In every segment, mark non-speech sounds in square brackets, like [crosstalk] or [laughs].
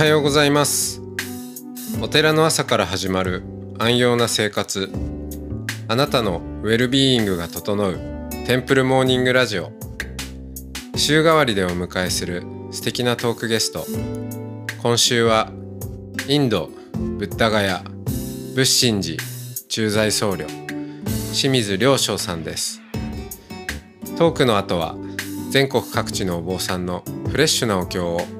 おはようございます。お寺の朝から始まる安養な生活。あなたのウェルビーイングが整うテンプルモーニングラジオ。週替わりでお迎えする素敵なトークゲスト。今週はインドブッダガヤ仏心寺駐在僧侶清水良昌さんです。トークの後は全国各地のお坊さんのフレッシュなお経を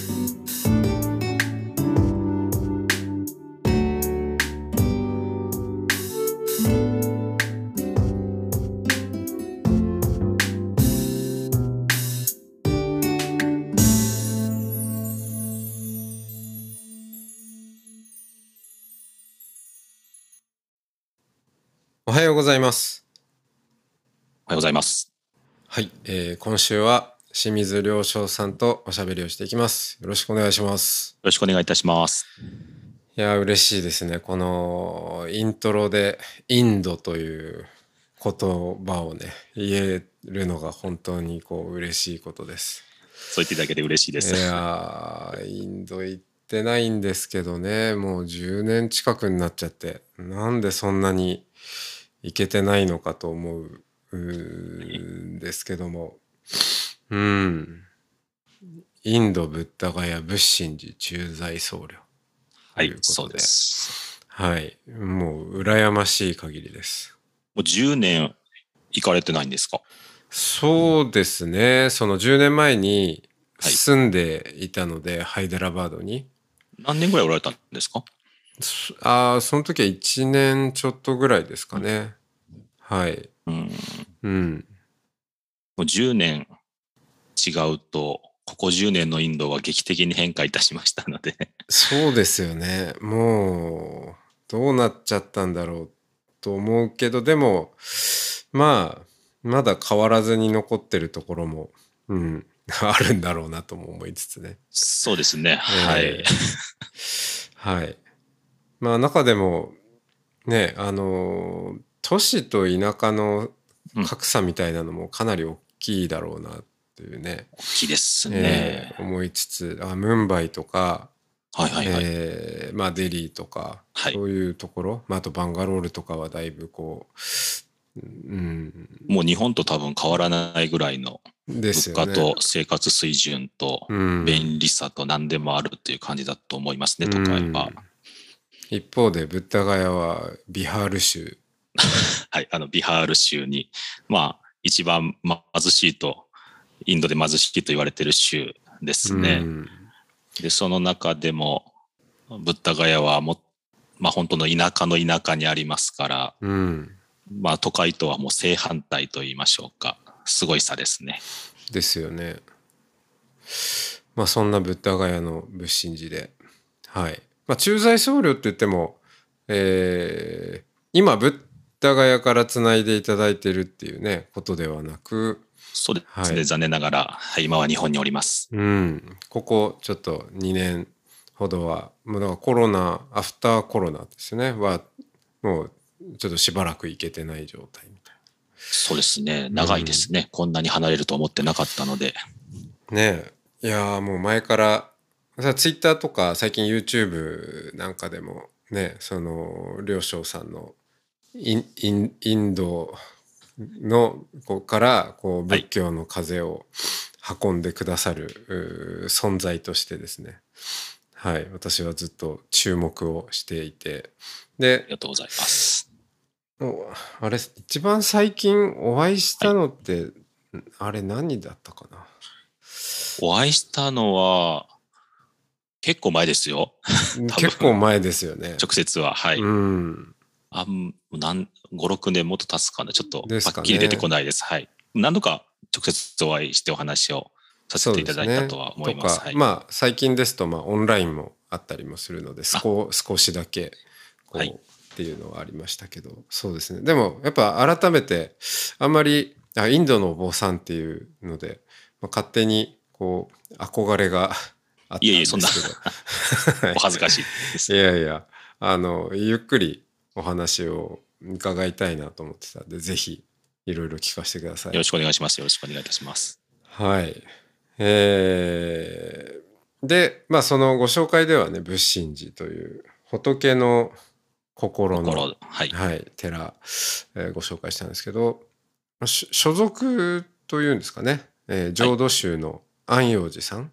ございます。おはようございます。はい、えー、今週は清水良昌さんとおしゃべりをしていきます。よろしくお願いします。よろしくお願いいたします。いや嬉しいですね。このイントロでインドという言葉をね言えるのが本当にこう嬉しいことです。そう言っていただけて嬉しいでいす。やーインド行ってないんですけどね。もう10年近くになっちゃって。なんでそんなに行けてないのかと思うんですけども。うん。インドブッダガヤ仏心寺駐在僧侶。はいという、ことで。そうです。はい。もう羨ましい限りです。もう10年行かれてないんですか？そうですね。その10年前にはい。住んでいたので、ハイデラバードに。何年ぐらいおられたんですか？そああ、その時は1年ちょっとぐらいですかね。はい。うん。もうん。う10年違うと、ここ10年のインドは劇的に変化いたしましたので、そうですよね。もう、どうなっちゃったんだろうと思うけど、でも、まあ、まだ変わらずに残ってるところも、うん、[laughs] あるんだろうなとも思いつつね。そうですね。はい。えーはい。まあ中でもねあの都市と田舎の格差みたいなのもかなり大きいだろうなっていうね、大きいですえね。ー思いつつあムンバイとか、はいはいはい。えーまあ、デリーとか、はいそういうところ、まあ、あとバンガロールとかはだいぶこう、うん、もう日本と多分変わらないぐらいの。物価と生活水準とうん、便利さと何でもあるっていう感じだと思いますね、都会は。うん一方でブッダガヤはビハール州 [laughs] はい、あの、ビハール州に、まあ、一番ま貧しいと、インドで貧しいと言われてる州ですね。うんで、その中でも、ブッダガヤはも、まあ、本当の田舎の田舎にありますから、うんまあ、都会とはもう正反対と言いましょうか。すごい差ですね。ですよね。まあそんなブッダガヤの仏心寺で、はい。まあ駐在僧侶って言っても、えー今ブッダガヤからつないでいただいてるっていうねことではなく、そうですね、はい残念ながら、はい、今は日本におります。うん、ここちょっと2年ほどは、もうだからコロナアフターコロナですねはもうちょっとしばらく行けてない状態みたいそうですね、長いですね。こんなに離れると思ってなかったので。な。ねえいやーもう前からさツイッターとか最近 YouTube なんかでもねその両将さんのインインインドのここからこう仏教の風を運んでくださる、存在としてですね。はい。私はずっと注目をしていて。でありがとうございます。おあれ一番最近お会いしたのって、あれ何だったかな？お会いしたのは、結構前ですよ。分結構前ですよね。直接は。はい。うん、あん、なん、5、6年もっと経つかな。ちょっと、はっきり出てこないです。はい。何度か直接お会いしてお話をさせていただいたとは思います。はい。とかまあ最近ですとまあオンラインもあったりもするので少少しだけこう、はいっていうのはありましたけどそうですねでもやっぱ改めてあんまりあインドのお坊さんっていうので、まあ、勝手にこう憧れがあったんですけどそん [laughs] お恥ずかしいです。いやいやあのゆっくりお話を伺いたいなと思ってたんで、ぜひいろいろ聞かせてください。よろしくお願いします。よろしくお願いいたします。はい。えー、で、まあそのご紹介ではね、仏心寺という仏の心の、心はい。はい、寺、えーご紹介したんですけど、所属というんですかね、えー浄土宗の安養寺さん。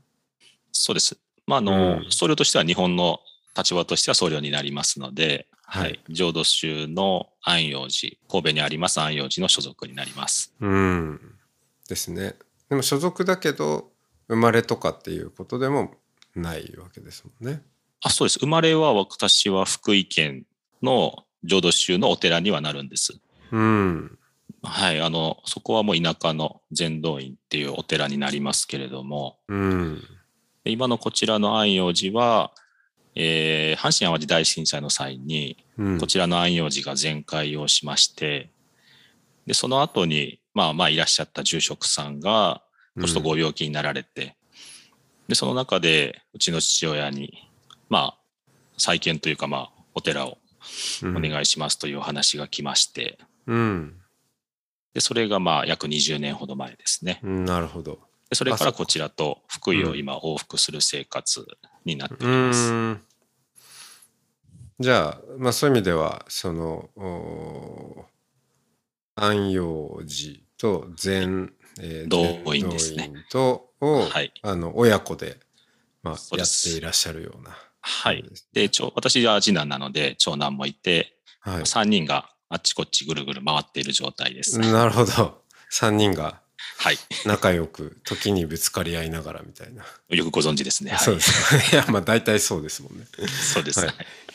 そうです。まあ、あの、うん僧侶としては日本の立場としては僧侶になりますので、はいはい。浄土宗の安養寺、神戸にあります安養寺の所属になります。うん。ですね。でも所属だけど、生まれとかっていうことでもないわけですもんね。あ、そうです。生まれは私は福井県の浄土宗のお寺にはなるんです。うん。はい。あの、そこはもう田舎の禅道院っていうお寺になりますけれども、うん。で今のこちらの安養寺は、えー阪神・淡路大震災の際に、うんこちらの安養寺が全壊をしまして、で、その後に、まあまあいらっしゃった住職さんが、年とご病気になられて、で、その中で、うちの父親に、まあ、再建というか、まあ、お寺をうんお願いしますというお話が来まして、うん。で、それがまあ、約20年ほど前ですね。うんなるほど。で、それからこちらと福井うんを今往復する生活になってういます。ーん。じゃあ、まあそういう意味では、その、お安養寺と禅、えー道院ですねとを、はい。あの親子で、まあ、やっていらっしゃるような。はいで、ちょ私は次男なので、長男もいて、はい。3人があっちこっちぐるぐる回っている状態です。なるほど。3人がはい。仲良く時にぶつかり合いながらみたいな。よくご存知ですね。はい。そうですか。[laughs] いや、まあ大体そうですもんね。そうです。はい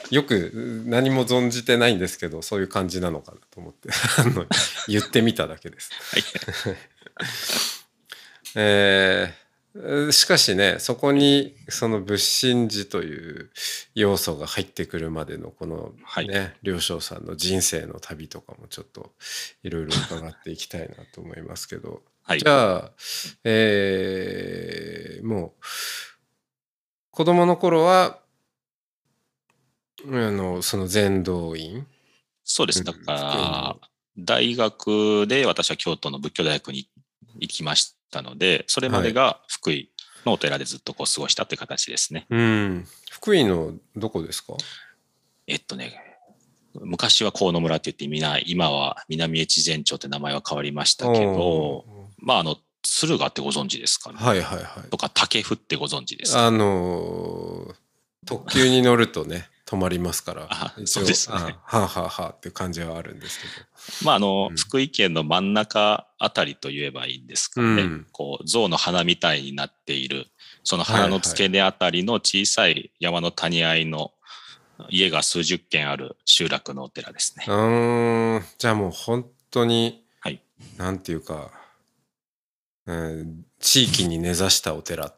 よく何も存じてないんですけど、そういう感じなのかなと思って、[laughs] あの言ってみただけです。はい。[laughs] えーしかしね、そこにその仏心寺という要素が入ってくるまでのこのはいね、両将さんの人生の旅とかもちょっといろいろ伺っていきたいなと思いますけど、はい。じ。ゃあ、えーもう子供の頃はあのその禅道院？そうです。うん。だから、大学で私は京都の仏教大学に行きましたので、それまでが福井のお寺でずっとこう過ごしたという形ですね。うん。福井のどこですか？えっとね、昔は河野村って言ってみな、今は南越前町って名前は変わりましたけど、おまあ、あの、敦賀ってご存知ですかね。ーはいはいはい。とか、竹府ってご存知ですか？あのー特急に乗るとね止まりますから。あそうですね。あはあはあはあっていう感じはあるんですけまあ、あの、うん。福井県の真ん中あたりと言えばいいんですかね。うん。こう、象の鼻みたいになっている、その鼻の付け根あたりの小さい山の谷合いの家が数十軒ある集落のお寺ですね。ど。うーん。じゃあもう本当に、はい。なんていうか、うん、地域に根ざしたお寺。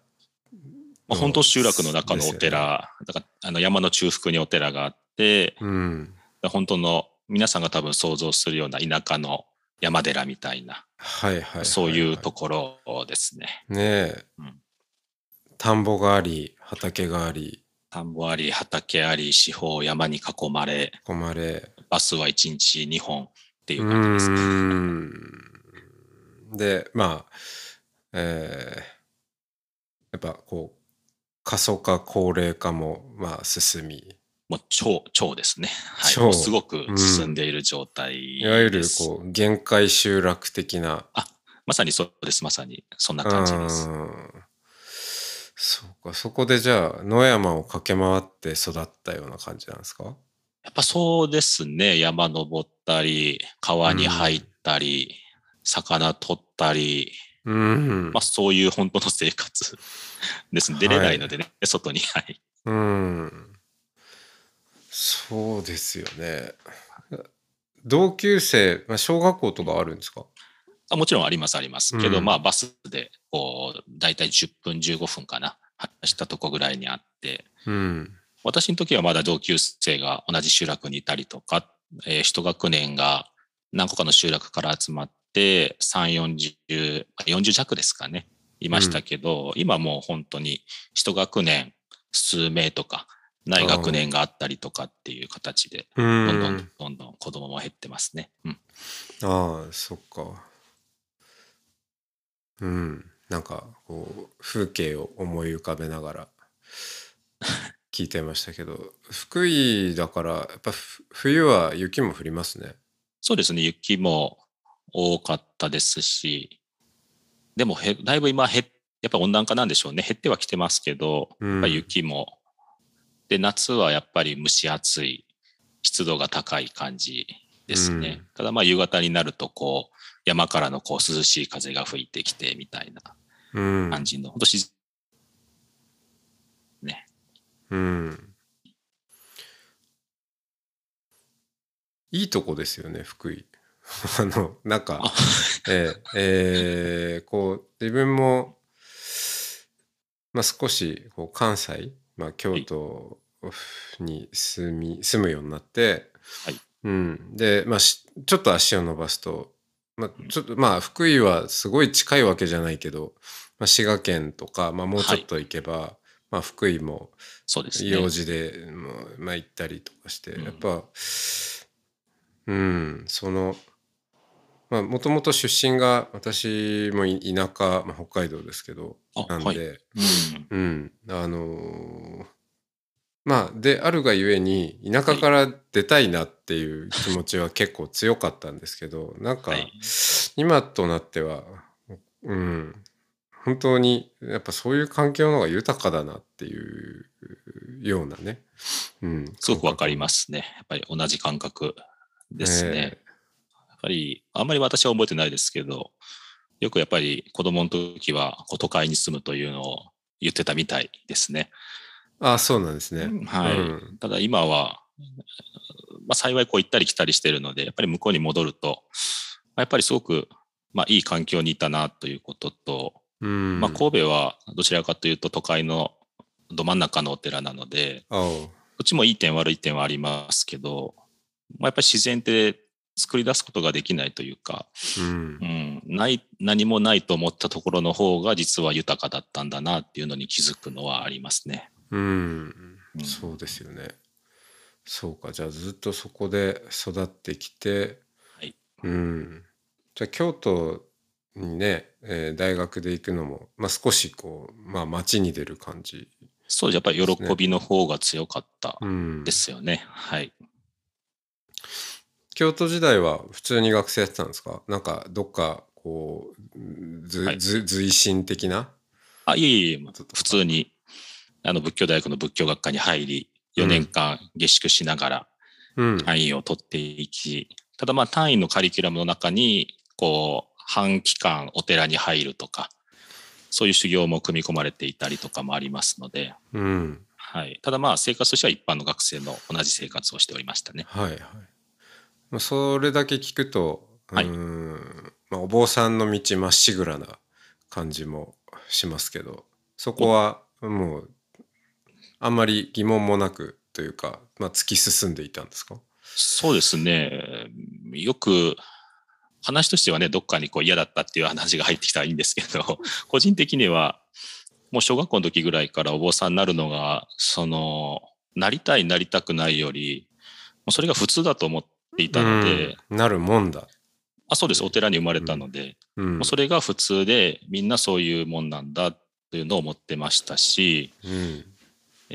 まあ、本当集落の中のおですよね。寺、だからあの山の中腹にお寺があって、うん。本当の皆さんが多分想像するような田舎の山寺みたいな、はいはいはいはい。そういうところですね。ねえ、うん。田んぼがあり畑があり。田んぼあり、畑あり、四方山に囲まれ、ここまでバスは1日2本っていうう感じですね。でまあえーやっぱこう過疎化高齢化もまあ進みもう超、超ですね。[laughs] はい。すごく進んでいる状態です。いわゆるこう限界集落的なまさにそうです。まさにそんな感じです。うんそうかそこでじゃあ野山を駆け回って育ったような感じなんですか？やっぱそうですね。山登ったり、川に入ったり、魚取ったり、うんまあそういう本当の生活 [laughs] ですね。出れないのでね、外に。はい。うんそうですよね同級生、まあ、小学校とかあるんですか？あもちろんあります、あります。けど、うんまあバスで、こう、だいたい10分、15分かな。走ったとこぐらいにあって、うん私の時はまだ同級生が同じ集落にいたりとか、えー一学年が何個かの集落から集まって、3、40、40弱ですかね、いましたけど、今もう本当に一学年数名とかない学年があったりとかっていう形で、うどんどんん。どんどん子供も減ってますね。うん。ああ、そっか。うん。なんか、こう、風景を思い浮かべながら聞いてましたけど、[laughs] 福井だから、やっぱふ冬は雪も降りますね。そうですね、雪も多かったですし、でもへ、だいぶ今へ、やっぱ温暖化なんでしょうね。減ってはきてますけど、うんやっぱ雪も。で、夏はやっぱり蒸し暑い、湿度が高い感じですね。うんただまあ夕方になるとこう、山からのこう涼しい風が吹いてきてみたいなうん。感じの、本当自うん。いいとこですよね、福井。[laughs] あの、なんか、あええ [laughs] えーこう、自分も、まあ、少し、こう、関西、まあ、京都に住み、住むようになって、はいうん。で、まあ、しちょっと足を伸ばすと、まあ、ちょっと、まあ、福井はすごい近いわけじゃないけど、まあ、滋賀県とか、まあ、もうちょっと行けば、まあ、福井も、そうですね。用事でまあ、行ったりとかして、うんやっぱうんそのまあもともと出身が私もい田舎、まあ、北海道ですけどあなんで、はい。うん。うん。あのーまあであるがゆえに田舎から出たいなっていう気持ちは結構強かったんですけどなんかはい。今となってはうん。本当にやっぱそういう環境の方が豊かだなっていうようなね、うん、すごくわかりますね。やっぱり同じ感覚ですね。えやっぱり、あんまり私は覚えてないですけど、よくやっぱり子供の時は都会に住むというのを言ってたみたいですね。ああそうなんですね。はい。うんただ今は、まあ、幸いこう行ったり来たりしてるので、やっぱり向こうに戻ると、まあやっぱりすごく、まあ、いい環境にいたなということと、うんまあ、神戸はどちらかというと都会のど真ん中のお寺なので、あおどっちもいい点悪い点はありますけど、まあ、やっぱり自然って作り出すことができないというか、うんうん、ない、何もないと思ったところの方が実は豊かだったんだなっていうのに気づくのはありますね。うん、うんそうですよね。そうかじゃあずっとそこで育ってきて、はいうん、じゃあ京都にね、えー大学で行くのも、まあ、少しこう、まあ、街に出る感じ。そうやっぱり喜びの方が強かったうん、ですよね。はい。京都時代は普通に学生やってたんですか？なんかどっかこうず、はい。ず随心的な？あ、いえいえ、普通に、あの、仏教大学の仏教学科に入り、4年間下宿しながらうん、単位を取っていき、ただまあ単位のカリキュラムの中に、こう、半期間お寺に入るとか、そういう修行も組み込まれていたりとかもありますので、うん、はい。ただまあ生活としては一般の学生の同じ生活をしておりましたね。はいはい。まあそれだけ聞くと、うはいーん、まあ、お坊さんの道まっしぐらな感じもしますけど、そこはもうあんまり疑問もなくというか、まあ、突き進んでいたんですか？そうですね。よく、話としてはね、どっかにこう嫌だったっていう話が入ってきたらいいんですけど、[laughs] 個人的には、もう小学校の時ぐらいからお坊さんになるのが、その、なりたい、なりたくないより、もうそれが普通だと思っていたので、うんなるもんだ。あ、そうです、お寺に生まれたので、うんもうそれが普通で、みんなそういうもんなんだというのを思ってましたし、うん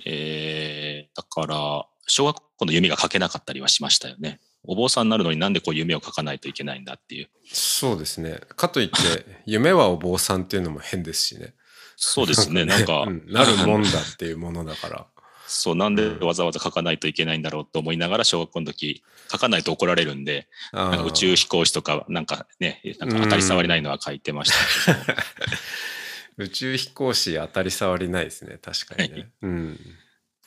えーだから、小学校の夢が書けなかったりはしましたよね。お坊さんになるのになんでこう夢を書かないといけないんだっていう。そうですね。かといって、[laughs] 夢はお坊さんっていうのも変ですしね。そうですね、なんか、[laughs] うんなるもんだっていうものだから。そう、なんでわざわざ書かないといけないんだろうと思いながら、小学校の時、書かないと怒られるんで、なんか宇宙飛行士とか、なんかね、なんか当たり障りないのは書いてましたけど、[laughs] 宇宙飛行士当たり障りないですね。確かにね。はいうん。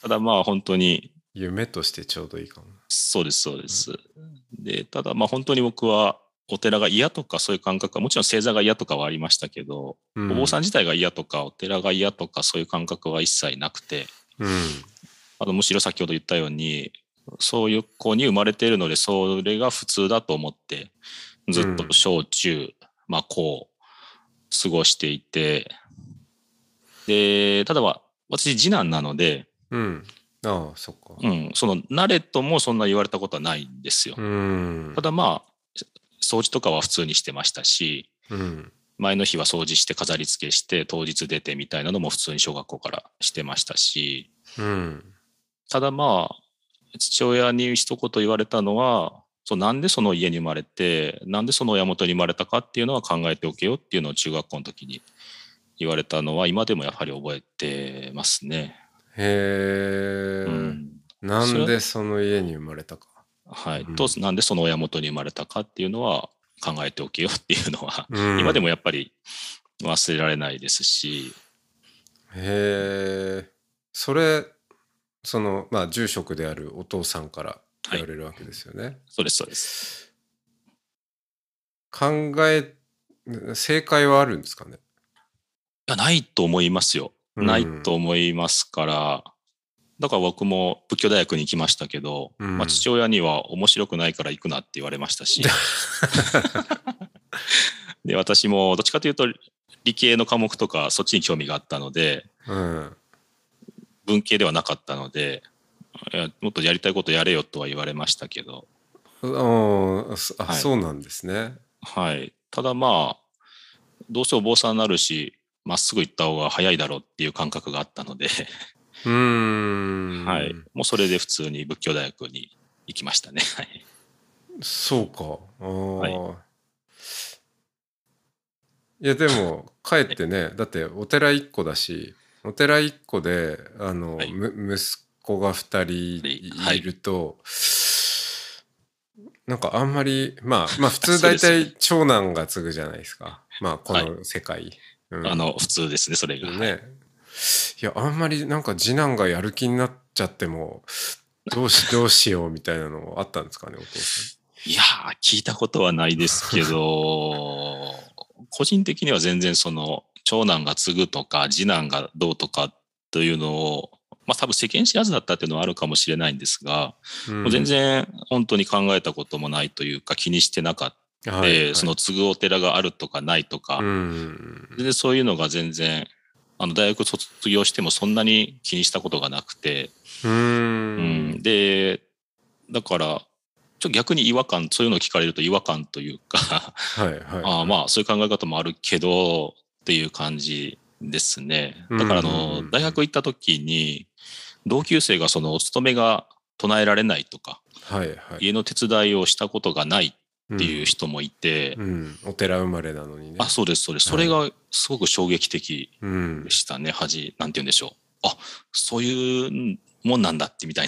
ただまあ本当に、夢としてちょうどいいかも。そうです、そうです。で、ただまあ本当に僕は、お寺が嫌とかそういう感覚は、もちろん星座が嫌とかはありましたけど、うんお坊さん自体が嫌とか、お寺が嫌とか、そういう感覚は一切なくて、うん。あのむしろ先ほど言ったように、そういう子に生まれているので、それが普通だと思って、ずっと小中、まあこう、過ごしていて、で、ただは、私次男なので、うん。ああそっかうん、その慣れともそんな言われたことはないんですよ。うんただまあ、掃除とかは普通にしてましたし、うん前の日は掃除して飾り付けして当日出てみたいなのも普通に小学校からしてましたし、うん。ただまあ、父親に一言言われたのは、そうなんでその家に生まれて、なんでその親元に生まれたかっていうのは考えておけよっていうのを中学校の時に言われたのは、今でもやはり覚えてますね。へえ、うん。なんでその家に生まれたか。はい。うん。と、なんでその親元に生まれたかっていうのは考えておけよっていうのは、うん。今でもやっぱり忘れられないですし、へえそれそのまあ住職であるお父さんから言われるわけですよね、そうです、そうです。考え正解はあるんですかね？いや、ないと思いますよ。うん。ないと思いますから、だから僕も仏教大学に行きましたけど、うん。まあ、父親には面白くないから行くなって言われましたし、[laughs] で、私もどっちかというと理系の科目とかそっちに興味があったので、うん文系ではなかったので、もっとやりたいことやれよとは言われましたけど、あ、はい。そうなんですね。はい。ただまあ、どうせお坊さんになるし、まっすぐ行った方が早いだろうっていう感覚があったので、うーん。はい。もうそれで普通に仏教大学に行きましたね。[laughs] はい。そうか。あー、、はい。やでも [laughs] かえってねだってお寺一個だしお寺一個であの、はい。む息子が二人はいいると、なんかあんまりまあまあ普通 [laughs] 大体長男が継ぐじゃないですか。まあこの世界、うん。あの、普通ですね、それが。はい。ねいやあんまりなんか次男がやる気になっちゃってもどうし [laughs] どうしようみたいなのあったんですかねお父さいやー、聞いたことはないですけど、[laughs] 個人的には全然その、長男が継ぐとか、次男がどうとかというのを、まあ多分世間知らずだったっていうのはあるかもしれないんですが、ん、もう全然本当に考えたこともないというか気にしてなかった。うん、はいはい。その継ぐお寺があるとかないとか、うん。全然そういうのが全然、あの大学卒業してもそんなに気にしたことがなくて、ううん。ん、で、だから、ちょっと逆に違和感、そういうのを聞かれると違和感というか、はいはいああまあそういう考え方もあるけどっていう感じですね。だからあのうん大学行った時に同級生がそのお勤めが唱えられないとかはいはい。家の手伝いをしたことがないっっていう人もいて、うん、うんお寺生まれなのにね。あそうですそうです。そはい。れがすごく衝撃的うん。でしたね。恥なんて言うんでしょう。あそういうもんなんだってみたい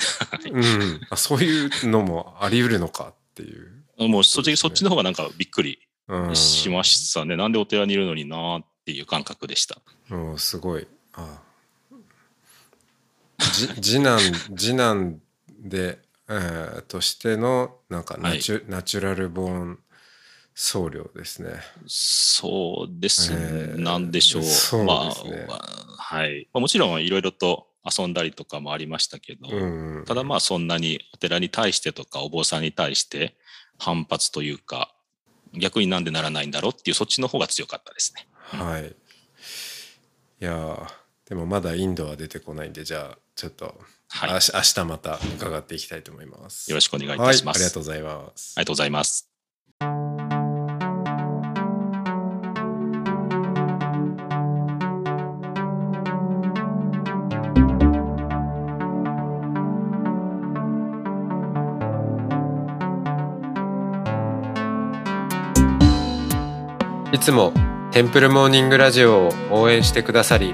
うん、あそういうのもあり得るのかっていう、なもうそうですね。そっちの方がなんかびっくりうん、しましたね、なんでお寺にいるのになーっていう感覚でした。うんすごい。あ。じ次男次男で、えーとしてのなんかナチュ,、ナチュラルボーン僧侶ですねそうですね、えーなんでしょう。そうねまあはい。まあもちろんいろいろと遊んだりとかもありましたけど、うんただまあそんなにお寺に対してとかお坊さんに対して反発というか、逆になんでならないんだろうっていうそっちの方が強かったですね。はいいやーでもまだインドは出てこないんでじゃあちょっと、はい。明日また伺っていきたいと思いますよろしくお願いいたします。はい、ありがとうございますありがとうございます。いつもテンプルモーニングラジオを応援してくださり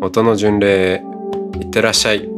音の巡礼いってらっしゃい。